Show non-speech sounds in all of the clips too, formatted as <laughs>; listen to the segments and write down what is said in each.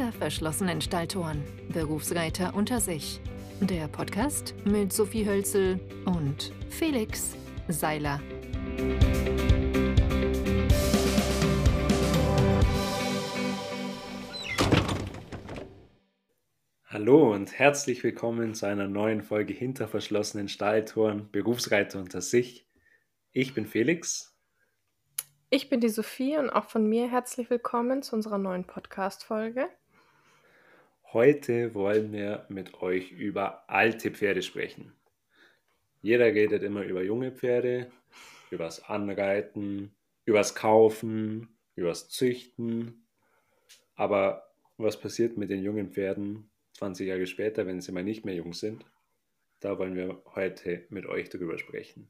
Hinter verschlossenen Stalltoren. Berufsreiter unter sich. Der Podcast mit Sophie Hölzel und Felix Seiler. Hallo und herzlich willkommen zu einer neuen Folge Hinter verschlossenen Stalltoren. Berufsreiter unter sich. Ich bin Felix ich bin die Sophie und auch von mir herzlich willkommen zu unserer neuen Podcast-Folge. Heute wollen wir mit euch über alte Pferde sprechen. Jeder redet immer über junge Pferde, übers Anreiten, übers Kaufen, übers Züchten. Aber was passiert mit den jungen Pferden 20 Jahre später, wenn sie mal nicht mehr jung sind? Da wollen wir heute mit euch darüber sprechen.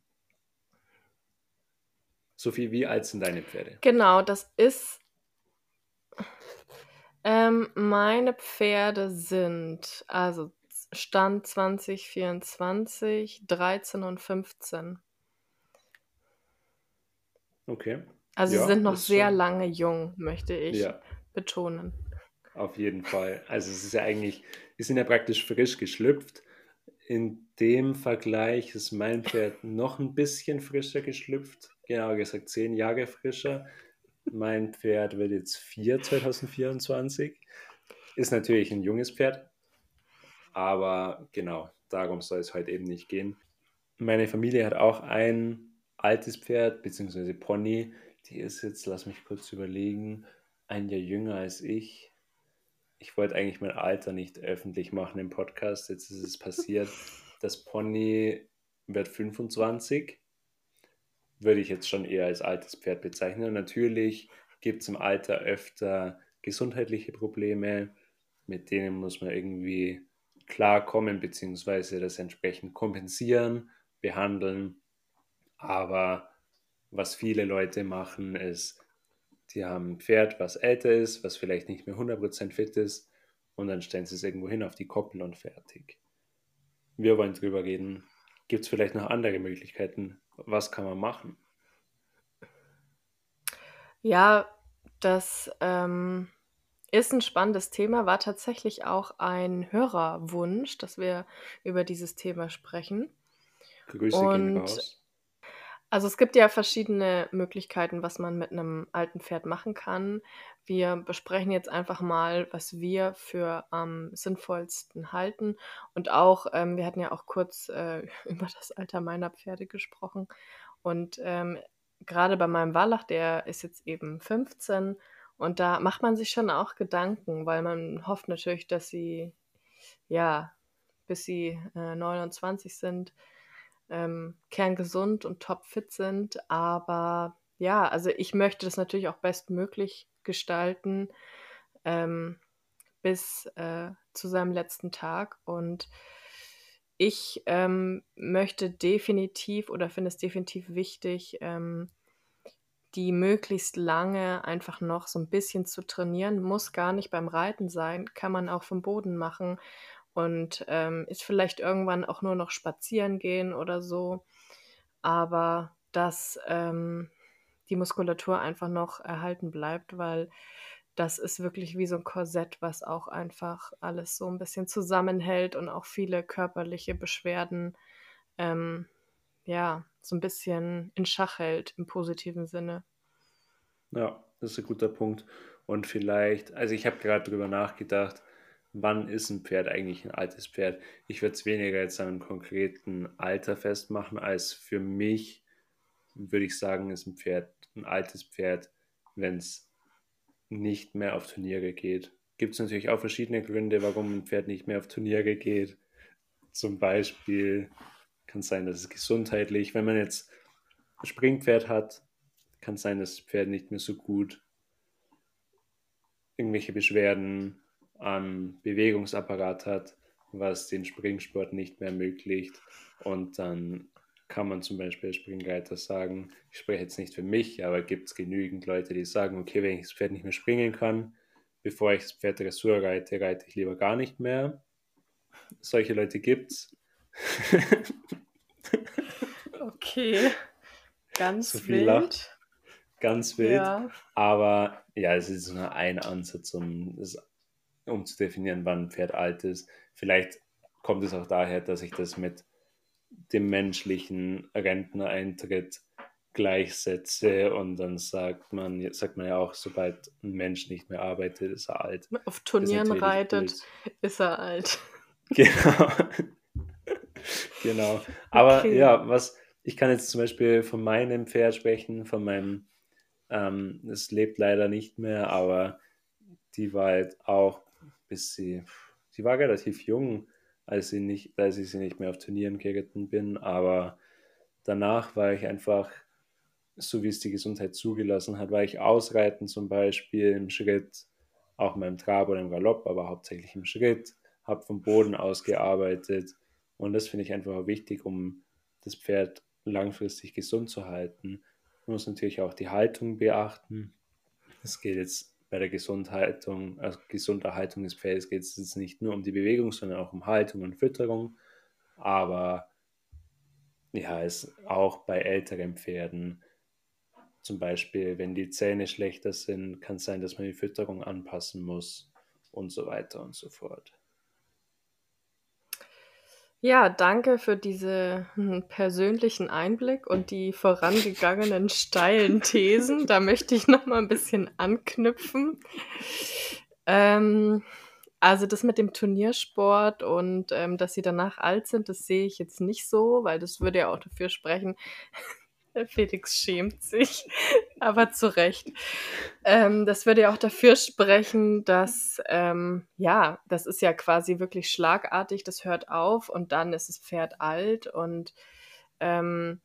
Sophie, wie alt sind deine Pferde? Genau, das ist. Ähm, meine Pferde sind, also Stand 2024, 13 und 15. Okay. Also ja, sie sind noch sehr schon... lange jung, möchte ich ja. betonen. Auf jeden Fall. Also es ist ja eigentlich, die sind ja praktisch frisch geschlüpft. In dem Vergleich ist mein Pferd noch ein bisschen frischer geschlüpft genauer gesagt zehn Jahre frischer. Mein Pferd wird jetzt vier 2024. Ist natürlich ein junges Pferd, aber genau, darum soll es heute eben nicht gehen. Meine Familie hat auch ein altes Pferd, beziehungsweise Pony. Die ist jetzt, lass mich kurz überlegen, ein Jahr jünger als ich. Ich wollte eigentlich mein Alter nicht öffentlich machen im Podcast. Jetzt ist es passiert. <laughs> Das Pony wird 25 würde ich jetzt schon eher als altes Pferd bezeichnen. Natürlich gibt es im Alter öfter gesundheitliche Probleme, mit denen muss man irgendwie klarkommen, beziehungsweise das entsprechend kompensieren, behandeln. Aber was viele Leute machen, ist, die haben ein Pferd, was älter ist, was vielleicht nicht mehr 100% fit ist, und dann stellen sie es irgendwo hin auf die Koppel und fertig. Wir wollen drüber reden. Gibt es vielleicht noch andere Möglichkeiten, was kann man machen? Ja, das ähm, ist ein spannendes Thema, war tatsächlich auch ein Hörerwunsch, dass wir über dieses Thema sprechen. Grüße gehen raus. Also es gibt ja verschiedene Möglichkeiten, was man mit einem alten Pferd machen kann. Wir besprechen jetzt einfach mal, was wir für am sinnvollsten halten. Und auch, ähm, wir hatten ja auch kurz äh, <laughs> über das Alter meiner Pferde gesprochen. Und ähm, gerade bei meinem Wallach, der ist jetzt eben 15 und da macht man sich schon auch Gedanken, weil man hofft natürlich, dass sie, ja, bis sie äh, 29 sind, ähm, kerngesund und topfit sind. Aber ja, also ich möchte das natürlich auch bestmöglich gestalten ähm, bis äh, zu seinem letzten Tag. Und ich ähm, möchte definitiv oder finde es definitiv wichtig, ähm, die möglichst lange einfach noch so ein bisschen zu trainieren. Muss gar nicht beim Reiten sein, kann man auch vom Boden machen und ähm, ist vielleicht irgendwann auch nur noch spazieren gehen oder so. Aber dass ähm, die Muskulatur einfach noch erhalten bleibt, weil das ist wirklich wie so ein Korsett, was auch einfach alles so ein bisschen zusammenhält und auch viele körperliche Beschwerden ähm, ja so ein bisschen in Schach hält im positiven Sinne. Ja, das ist ein guter Punkt. Und vielleicht, also ich habe gerade darüber nachgedacht, wann ist ein Pferd eigentlich ein altes Pferd? Ich würde es weniger jetzt an einem konkreten Alter festmachen, als für mich würde ich sagen, ist ein Pferd ein altes Pferd, wenn es nicht mehr auf Turniere geht. Gibt es natürlich auch verschiedene Gründe, warum ein Pferd nicht mehr auf Turniere geht. Zum Beispiel kann es sein, dass es gesundheitlich, wenn man jetzt ein Springpferd hat, kann es sein, dass das Pferd nicht mehr so gut irgendwelche Beschwerden am Bewegungsapparat hat, was den Springsport nicht mehr ermöglicht. Und dann kann man zum Beispiel als Springreiter sagen, ich spreche jetzt nicht für mich, aber gibt es genügend Leute, die sagen, okay, wenn ich das Pferd nicht mehr springen kann, bevor ich das Pferd Dressur reite, reite ich lieber gar nicht mehr. Solche Leute gibt es. <laughs> okay, ganz so wild. Lacht. Ganz wild. Ja. Aber ja, es ist nur ein Ansatz, um das um zu definieren, wann ein Pferd alt ist. Vielleicht kommt es auch daher, dass ich das mit dem menschlichen Rentnereintritt gleichsetze und dann sagt man, sagt man ja auch, sobald ein Mensch nicht mehr arbeitet, ist er alt. Auf Turnieren reitet, blöd. ist er alt. <laughs> Genau. <laughs> genau. Aber okay. ja, was, ich kann jetzt zum Beispiel von meinem Pferd sprechen, von meinem, ähm, es lebt leider nicht mehr, aber die war halt auch, bis sie, sie war relativ jung, als, sie nicht, als ich sie nicht mehr auf Turnieren geritten bin, aber danach war ich einfach, so wie es die Gesundheit zugelassen hat, war ich ausreiten zum Beispiel im Schritt, auch mal im Trab oder im Galopp, aber hauptsächlich im Schritt, habe vom Boden aus gearbeitet und das finde ich einfach wichtig, um das Pferd langfristig gesund zu halten. Man muss natürlich auch die Haltung beachten. Es geht jetzt bei der Gesundhaltung, also Gesunderhaltung des Pferdes geht es jetzt nicht nur um die Bewegung, sondern auch um Haltung und Fütterung. Aber ja, es auch bei älteren Pferden, zum Beispiel, wenn die Zähne schlechter sind, kann es sein, dass man die Fütterung anpassen muss und so weiter und so fort. Ja, danke für diese hm, persönlichen Einblick und die vorangegangenen steilen <laughs> Thesen. Da möchte ich noch mal ein bisschen anknüpfen. Ähm, also das mit dem Turniersport und ähm, dass sie danach alt sind, das sehe ich jetzt nicht so, weil das würde ja auch dafür sprechen, Felix schämt sich, <laughs> aber zu Recht. Ähm, das würde ja auch dafür sprechen, dass, ähm, ja, das ist ja quasi wirklich schlagartig, das hört auf und dann ist das Pferd alt. Und ähm,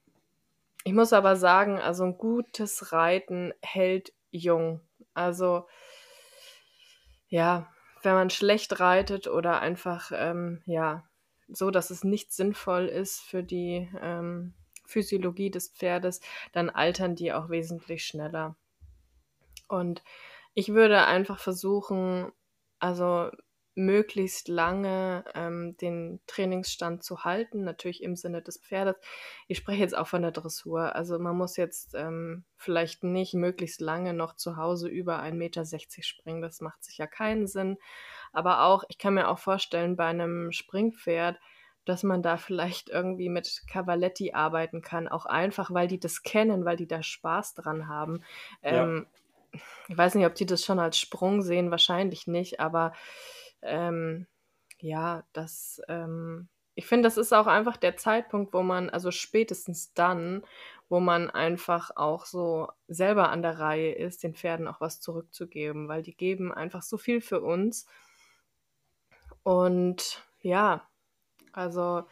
ich muss aber sagen, also ein gutes Reiten hält jung. Also, ja, wenn man schlecht reitet oder einfach, ähm, ja, so, dass es nicht sinnvoll ist für die ähm, Physiologie des Pferdes, dann altern die auch wesentlich schneller. Und ich würde einfach versuchen, also möglichst lange ähm, den Trainingsstand zu halten, natürlich im Sinne des Pferdes. Ich spreche jetzt auch von der Dressur. Also man muss jetzt ähm, vielleicht nicht möglichst lange noch zu Hause über 1,60 Meter springen. Das macht sicher keinen Sinn. Aber auch, ich kann mir auch vorstellen, bei einem Springpferd, dass man da vielleicht irgendwie mit Cavaletti arbeiten kann, auch einfach, weil die das kennen, weil die da Spaß dran haben. Ähm, ja. Ich weiß nicht, ob die das schon als Sprung sehen, wahrscheinlich nicht, aber ähm, ja, das, ähm, ich finde, das ist auch einfach der Zeitpunkt, wo man, also spätestens dann, wo man einfach auch so selber an der Reihe ist, den Pferden auch was zurückzugeben, weil die geben einfach so viel für uns. Und ja, also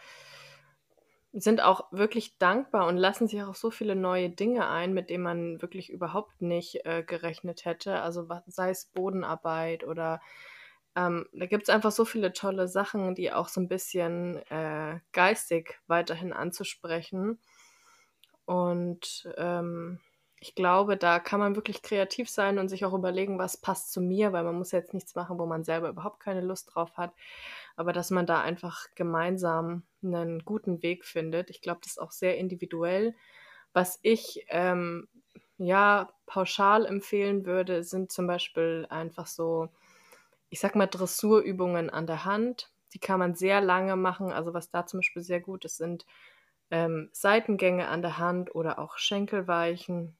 sind auch wirklich dankbar und lassen sich auch so viele neue Dinge ein, mit denen man wirklich überhaupt nicht äh, gerechnet hätte. Also sei es Bodenarbeit oder ähm, da gibt es einfach so viele tolle Sachen, die auch so ein bisschen äh, geistig weiterhin anzusprechen. Und ähm, ich glaube, da kann man wirklich kreativ sein und sich auch überlegen, was passt zu mir, weil man muss jetzt nichts machen, wo man selber überhaupt keine Lust drauf hat aber dass man da einfach gemeinsam einen guten Weg findet. Ich glaube, das ist auch sehr individuell. Was ich ähm, ja pauschal empfehlen würde, sind zum Beispiel einfach so, ich sag mal, Dressurübungen an der Hand. Die kann man sehr lange machen. Also was da zum Beispiel sehr gut ist, sind ähm, Seitengänge an der Hand oder auch Schenkelweichen.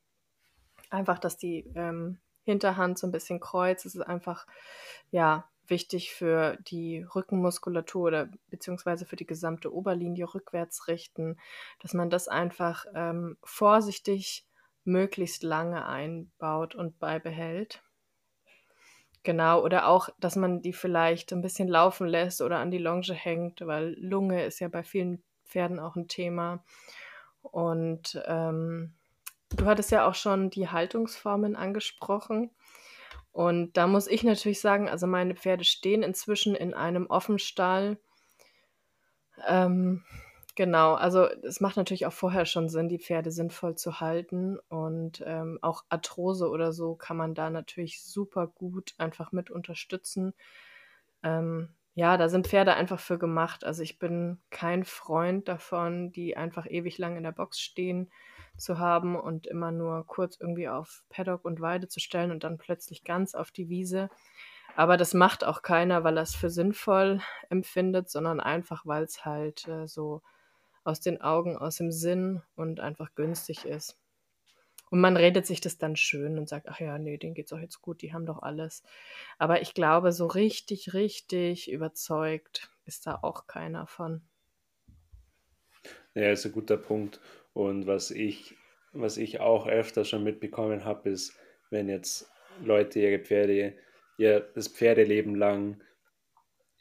Einfach, dass die ähm, Hinterhand so ein bisschen kreuzt. Es ist einfach, ja, wichtig für die Rückenmuskulatur oder beziehungsweise für die gesamte Oberlinie rückwärts richten, dass man das einfach ähm, vorsichtig möglichst lange einbaut und beibehält. Genau, oder auch, dass man die vielleicht ein bisschen laufen lässt oder an die Longe hängt, weil Lunge ist ja bei vielen Pferden auch ein Thema. Und ähm, du hattest ja auch schon die Haltungsformen angesprochen. Und da muss ich natürlich sagen, also meine Pferde stehen inzwischen in einem Offenstall. Ähm, genau, also es macht natürlich auch vorher schon Sinn, die Pferde sinnvoll zu halten. Und ähm, auch Arthrose oder so kann man da natürlich super gut einfach mit unterstützen. Ähm, ja, da sind Pferde einfach für gemacht. Also ich bin kein Freund davon, die einfach ewig lang in der Box stehen zu haben und immer nur kurz irgendwie auf Paddock und Weide zu stellen und dann plötzlich ganz auf die Wiese. Aber das macht auch keiner, weil er es für sinnvoll empfindet, sondern einfach, weil es halt äh, so aus den Augen, aus dem Sinn und einfach günstig ist. Und man redet sich das dann schön und sagt, ach ja, nee, denen geht's auch jetzt gut, die haben doch alles. Aber ich glaube, so richtig, richtig überzeugt ist da auch keiner von. Ja, ist ein guter Punkt. Und was ich, was ich auch öfter schon mitbekommen habe, ist, wenn jetzt Leute ihre Pferde, ihr das Pferdeleben lang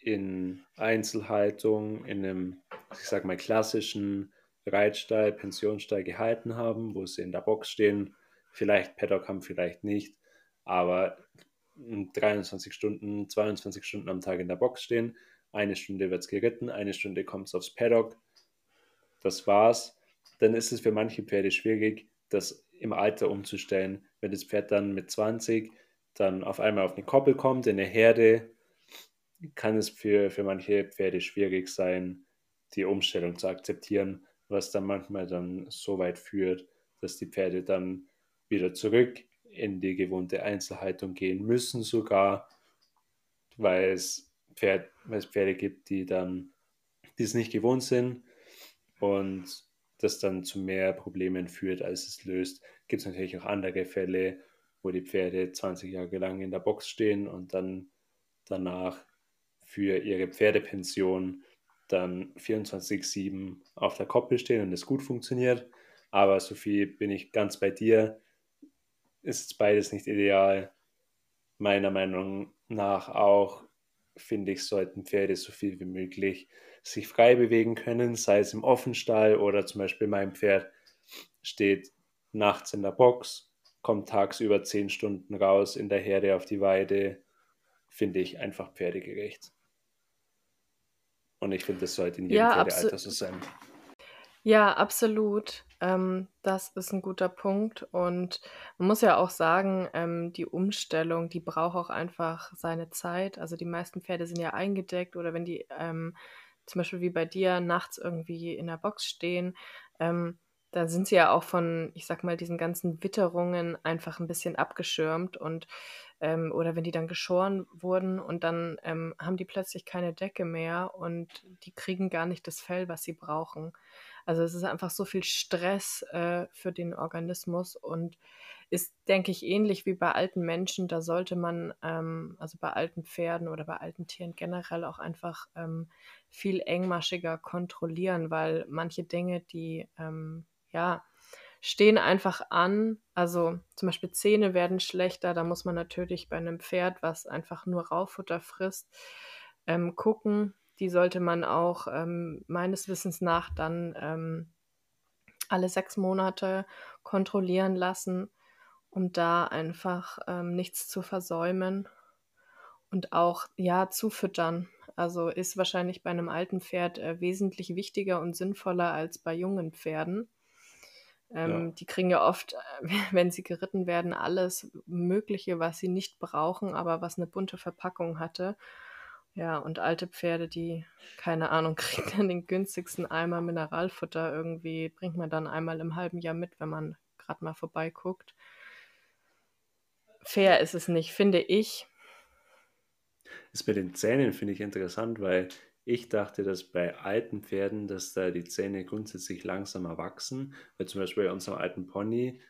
in Einzelhaltung, in einem, ich sag mal, klassischen Reitstall, Pensionsstall gehalten haben, wo sie in der Box stehen, vielleicht Paddock haben, vielleicht nicht, aber 23 Stunden, 22 Stunden am Tag in der Box stehen, eine Stunde wird es geritten, eine Stunde kommt es aufs Paddock, das war's, dann ist es für manche Pferde schwierig, das im Alter umzustellen. Wenn das Pferd dann mit 20 dann auf einmal auf eine Koppel kommt, in eine Herde, kann es für, für manche Pferde schwierig sein, die Umstellung zu akzeptieren, was dann manchmal dann so weit führt, dass die Pferde dann wieder zurück in die gewohnte Einzelhaltung gehen müssen, sogar, weil es, Pferd, weil es Pferde gibt, die dann die es nicht gewohnt sind und das dann zu mehr Problemen führt, als es löst. Gibt es natürlich auch andere Fälle, wo die Pferde 20 Jahre lang in der Box stehen und dann danach für ihre Pferdepension dann 24-7 auf der Koppel stehen und es gut funktioniert. Aber Sophie, bin ich ganz bei dir, ist beides nicht ideal. Meiner Meinung nach auch, finde ich, sollten Pferde so viel wie möglich sich frei bewegen können, sei es im Offenstall oder zum Beispiel mein Pferd steht nachts in der Box, kommt tagsüber zehn Stunden raus in der Herde auf die Weide, finde ich einfach pferdegerecht. Und ich finde, das sollte in jedem ja, Pferdealter so sein. Ja, absolut. Ähm, das ist ein guter Punkt. Und man muss ja auch sagen, ähm, die Umstellung, die braucht auch einfach seine Zeit. Also die meisten Pferde sind ja eingedeckt oder wenn die ähm, zum Beispiel wie bei dir nachts irgendwie in der Box stehen, ähm, da sind sie ja auch von, ich sag mal, diesen ganzen Witterungen einfach ein bisschen abgeschirmt und ähm, oder wenn die dann geschoren wurden und dann ähm, haben die plötzlich keine Decke mehr und die kriegen gar nicht das Fell, was sie brauchen. Also es ist einfach so viel Stress äh, für den Organismus und ist, denke ich, ähnlich wie bei alten Menschen. Da sollte man, ähm, also bei alten Pferden oder bei alten Tieren generell auch einfach ähm, viel engmaschiger kontrollieren, weil manche Dinge, die ähm, ja stehen einfach an. Also zum Beispiel Zähne werden schlechter. Da muss man natürlich bei einem Pferd, was einfach nur Raufutter frisst, ähm, gucken. Die sollte man auch ähm, meines Wissens nach dann ähm, alle sechs Monate kontrollieren lassen um da einfach ähm, nichts zu versäumen und auch ja zufüttern. Also ist wahrscheinlich bei einem alten Pferd äh, wesentlich wichtiger und sinnvoller als bei jungen Pferden. Ähm, ja. Die kriegen ja oft, äh, <laughs> wenn sie geritten werden, alles Mögliche, was sie nicht brauchen, aber was eine bunte Verpackung hatte. Ja, und alte Pferde, die, keine Ahnung, <laughs> kriegen dann den günstigsten Eimer Mineralfutter irgendwie, bringt man dann einmal im halben Jahr mit, wenn man gerade mal vorbeiguckt fair ist es nicht, finde ich. Das mit den Zähnen finde ich interessant, weil ich dachte, dass bei alten Pferden, dass da die Zähne grundsätzlich langsamer wachsen. Weil zum Beispiel bei unserem alten Pony,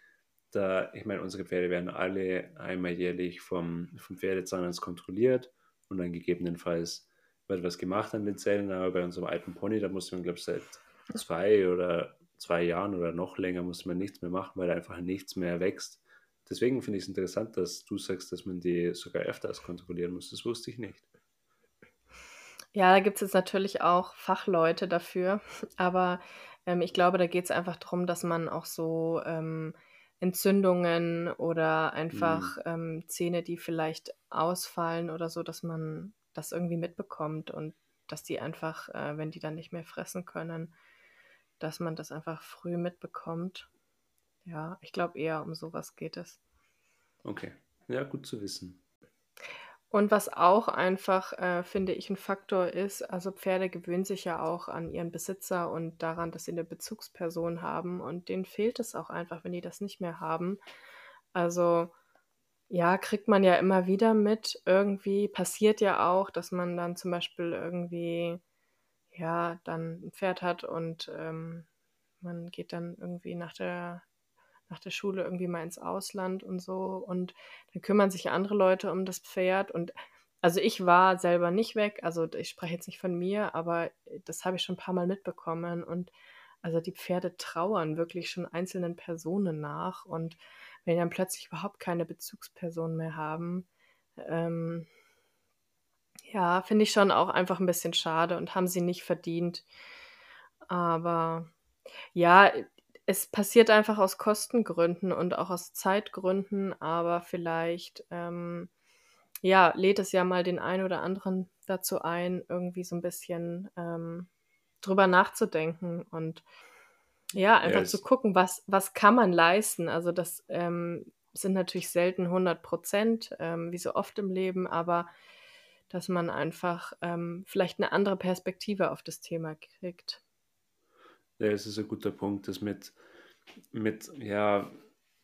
da, ich meine, unsere Pferde werden alle einmal jährlich vom, vom Pferdezahnarzt kontrolliert und dann gegebenenfalls wird was gemacht an den Zähnen. Aber bei unserem alten Pony, da musste man, glaube ich, seit zwei oder zwei Jahren oder noch länger muss man nichts mehr machen, weil einfach nichts mehr wächst. Deswegen finde ich es interessant, dass du sagst, dass man die sogar öfters kontrollieren muss. Das wusste ich nicht. Ja, da gibt es jetzt natürlich auch Fachleute dafür, aber ähm, ich glaube, da geht es einfach darum, dass man auch so ähm, Entzündungen oder einfach mhm. ähm, Zähne, die vielleicht ausfallen oder so, dass man das irgendwie mitbekommt und dass die einfach, äh, wenn die dann nicht mehr fressen können, dass man das einfach früh mitbekommt. Ja, ich glaube eher um sowas geht es. Okay, ja, gut zu wissen. Und was auch einfach, äh, finde ich, ein Faktor ist, also Pferde gewöhnen sich ja auch an ihren Besitzer und daran, dass sie eine Bezugsperson haben und denen fehlt es auch einfach, wenn die das nicht mehr haben. Also Ja, kriegt man ja immer wieder mit. Irgendwie passiert ja auch, dass man dann zum Beispiel irgendwie, ja, dann 'n Pferd hat und, ähm, man geht dann irgendwie nach der nach der Schule irgendwie mal ins Ausland und so. Und dann kümmern sich andere Leute um das Pferd. Und also, ich war selber nicht weg, also, ich spreche jetzt nicht von mir, aber, äh, das habe ich schon ein paar Mal mitbekommen. Und also, die Pferde trauern wirklich schon einzelnen Personen nach. Und wenn die dann plötzlich überhaupt keine Bezugsperson mehr haben, ähm, ja, finde ich schon auch einfach ein bisschen schade und haben sie nicht verdient. Aber ja, es passiert einfach aus Kostengründen und auch aus Zeitgründen, aber vielleicht, ähm, ja, lädt es ja mal den einen oder anderen dazu ein, irgendwie so ein bisschen, ähm, drüber nachzudenken und ja, einfach zu es gucken, was was kann man leisten? Also, das, ähm, sind natürlich selten hundert Prozent, ähm, wie so oft im Leben, aber dass man einfach, ähm, vielleicht eine andere Perspektive auf das Thema kriegt. Ja, es ist ein guter Punkt, das mit mit ja,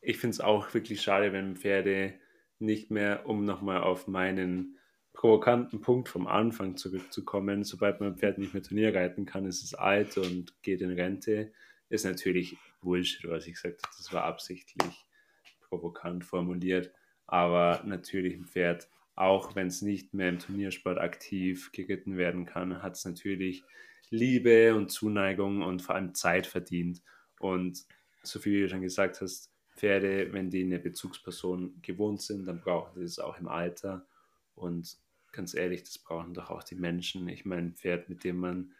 ich finde es auch wirklich schade, wenn Pferde nicht mehr um noch mal auf meinen provokanten Punkt vom Anfang zurückzukommen, sobald mein Pferd nicht mehr Turnier reiten kann, ist es alt und geht in Rente, ist natürlich Bullshit, was ich gesagt habe. Das war absichtlich provokant formuliert, aber natürlich ein Pferd, auch wenn es nicht mehr im Turniersport aktiv geritten werden kann, hat es natürlich Liebe und Zuneigung und vor allem Zeit verdient. Und so wie du schon gesagt hast, Pferde, wenn die eine Bezugsperson gewohnt sind, dann brauchen sie es auch im Alter. Und ganz ehrlich, das brauchen doch auch die Menschen. Ich meine, ein Pferd, mit dem man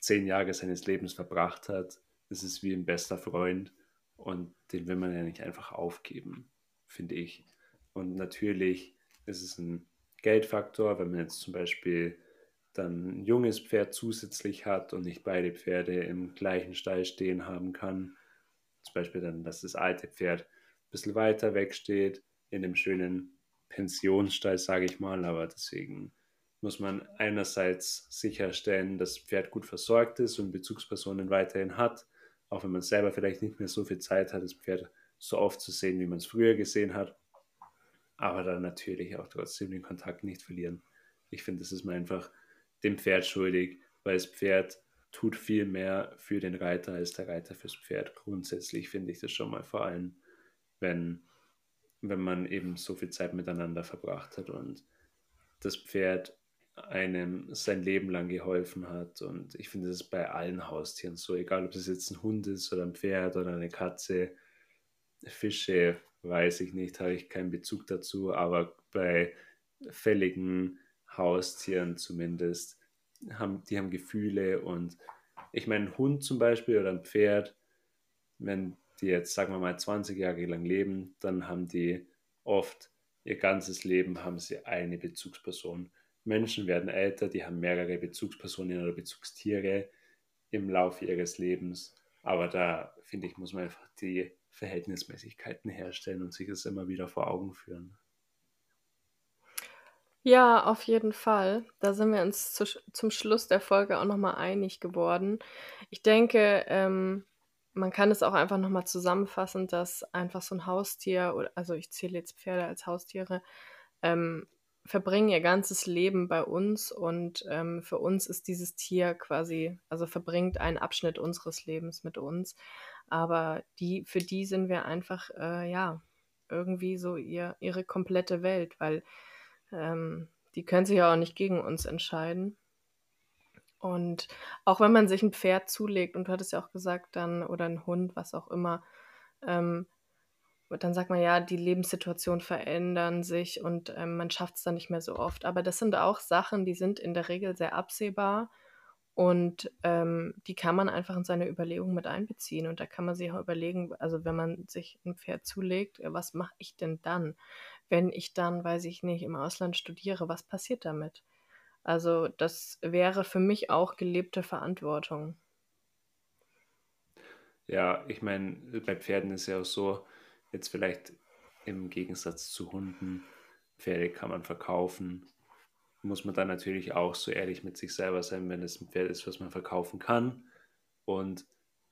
zehn Jahre seines Lebens verbracht hat, das ist wie ein bester Freund und den will man ja nicht einfach aufgeben, finde ich. Und natürlich ist es ein Geldfaktor, wenn man jetzt zum Beispiel dann ein junges Pferd zusätzlich hat und nicht beide Pferde im gleichen Stall stehen haben kann. Zum Beispiel dann, dass das alte Pferd ein bisschen weiter weg steht, in dem schönen Pensionsstall, sage ich mal. Aber deswegen muss man einerseits sicherstellen, dass das Pferd gut versorgt ist und Bezugspersonen weiterhin hat, auch wenn man selber vielleicht nicht mehr so viel Zeit hat, das Pferd so oft zu sehen, wie man es früher gesehen hat. Aber dann natürlich auch trotzdem den Kontakt nicht verlieren. Ich finde, das ist mir einfach dem Pferd schuldig, weil das Pferd tut viel mehr für den Reiter als der Reiter fürs Pferd. Grundsätzlich finde ich das schon mal vor allem, wenn, wenn man eben so viel Zeit miteinander verbracht hat und das Pferd einem sein Leben lang geholfen hat. Und ich finde, das bei allen Haustieren so, egal ob es jetzt ein Hund ist oder ein Pferd oder eine Katze. Fische, weiß ich nicht, habe ich keinen Bezug dazu, aber bei fälligen Haustieren zumindest, haben, die haben Gefühle und ich meine, ein Hund zum Beispiel oder ein Pferd, wenn die jetzt, sagen wir mal, 20 Jahre lang leben, dann haben die oft ihr ganzes Leben haben sie eine Bezugsperson. Menschen werden älter, die haben mehrere Bezugspersonen oder Bezugstiere im Laufe ihres Lebens. Aber da, finde ich, muss man einfach die Verhältnismäßigkeiten herstellen und sich das immer wieder vor Augen führen. Ja, auf jeden Fall. Da sind wir uns zu zum Schluss der Folge auch noch mal einig geworden. Ich denke, ähm, man kann es auch einfach noch mal zusammenfassen, dass einfach so ein Haustier also, ich zähle jetzt Pferde als Haustiere, ähm, verbringen ihr ganzes Leben bei uns und, ähm, für uns ist dieses Tier quasi also, verbringt einen Abschnitt unseres Lebens mit uns. Aber die für die sind wir einfach, äh, ja, irgendwie so ihr ihre komplette Welt, weil ähm, die können sich ja auch nicht gegen uns entscheiden. Und auch wenn man sich ein Pferd zulegt und du hattest ja auch gesagt dann oder ein Hund, was auch immer, ähm, dann sagt man ja, die Lebenssituationen verändern sich und, ähm, man schafft es dann nicht mehr so oft. Aber das sind auch Sachen, die sind in der Regel sehr absehbar und, ähm, die kann man einfach in seine Überlegungen mit einbeziehen. Und da kann man sich auch überlegen also, wenn man sich ein Pferd zulegt, äh, was mache ich denn dann? Wenn ich dann, weiß ich nicht, im Ausland studiere, was passiert damit? Also, das wäre für mich auch gelebte Verantwortung. Ja, ich meine, bei Pferden ist ja auch so, jetzt vielleicht im Gegensatz zu Hunden, Pferde kann man verkaufen, muss man dann natürlich auch so ehrlich mit sich selber sein, wenn es ein Pferd ist, was man verkaufen kann und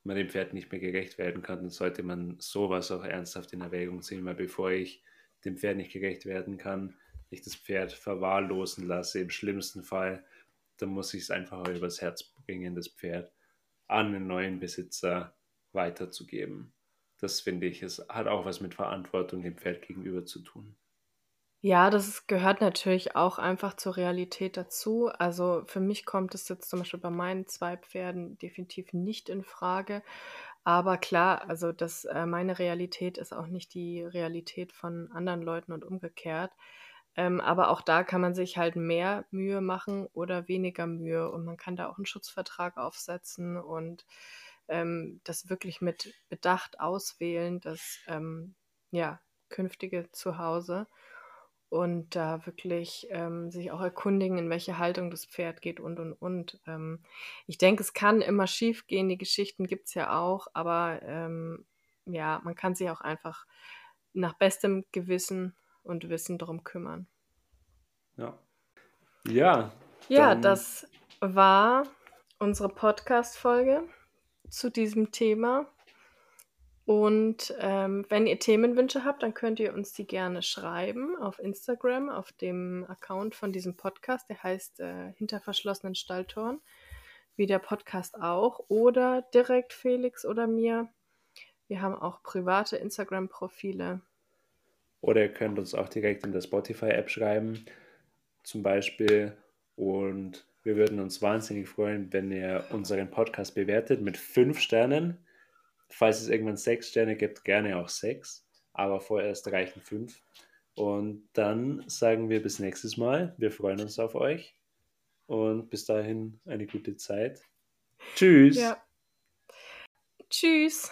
man dem Pferd nicht mehr gerecht werden kann, dann sollte man sowas auch ernsthaft in Erwägung ziehen, weil bevor ich dem Pferd nicht gerecht werden kann, ich das Pferd verwahrlosen lasse, im schlimmsten Fall, dann muss ich es einfach übers Herz bringen, das Pferd an einen neuen Besitzer weiterzugeben. Das finde ich, es hat auch was mit Verantwortung dem Pferd gegenüber zu tun. Ja, das gehört natürlich auch einfach zur Realität dazu. Also für mich kommt es jetzt zum Beispiel bei meinen zwei Pferden definitiv nicht in Frage. Aber klar, also das, äh, meine Realität ist auch nicht die Realität von anderen Leuten und umgekehrt. Ähm, aber auch da kann man sich halt mehr Mühe machen oder weniger Mühe und man kann da auch einen Schutzvertrag aufsetzen und ähm, das wirklich mit Bedacht auswählen, das ähm, ja, künftige Zuhause und da wirklich ähm, sich auch erkundigen, in welche Haltung das Pferd geht und und und. Ähm, ich denke, es kann immer schief gehen, die Geschichten gibt es ja auch, aber ähm, ja, man kann sich auch einfach nach bestem Gewissen und Wissen darum kümmern. Ja. Ja. Ja, das war unsere Podcast-Folge zu diesem Thema. Und ähm, wenn ihr Themenwünsche habt, dann könnt ihr uns die gerne schreiben auf Instagram, auf dem Account von diesem Podcast. Der heißt äh, Hinter verschlossenen Stalltoren, wie der Podcast auch. Oder direkt Felix oder mir. Wir haben auch private Instagram-Profile. Oder ihr könnt uns auch direkt in der Spotify-App schreiben, zum Beispiel. Und wir würden uns wahnsinnig freuen, wenn ihr unseren Podcast bewertet mit fünf Sternen Falls es irgendwann sechs Sterne gibt, gerne auch sechs, aber vorerst reichen fünf. Und dann sagen wir bis nächstes Mal. Wir freuen uns auf euch und bis dahin eine gute Zeit. Tschüss. Ja. Tschüss.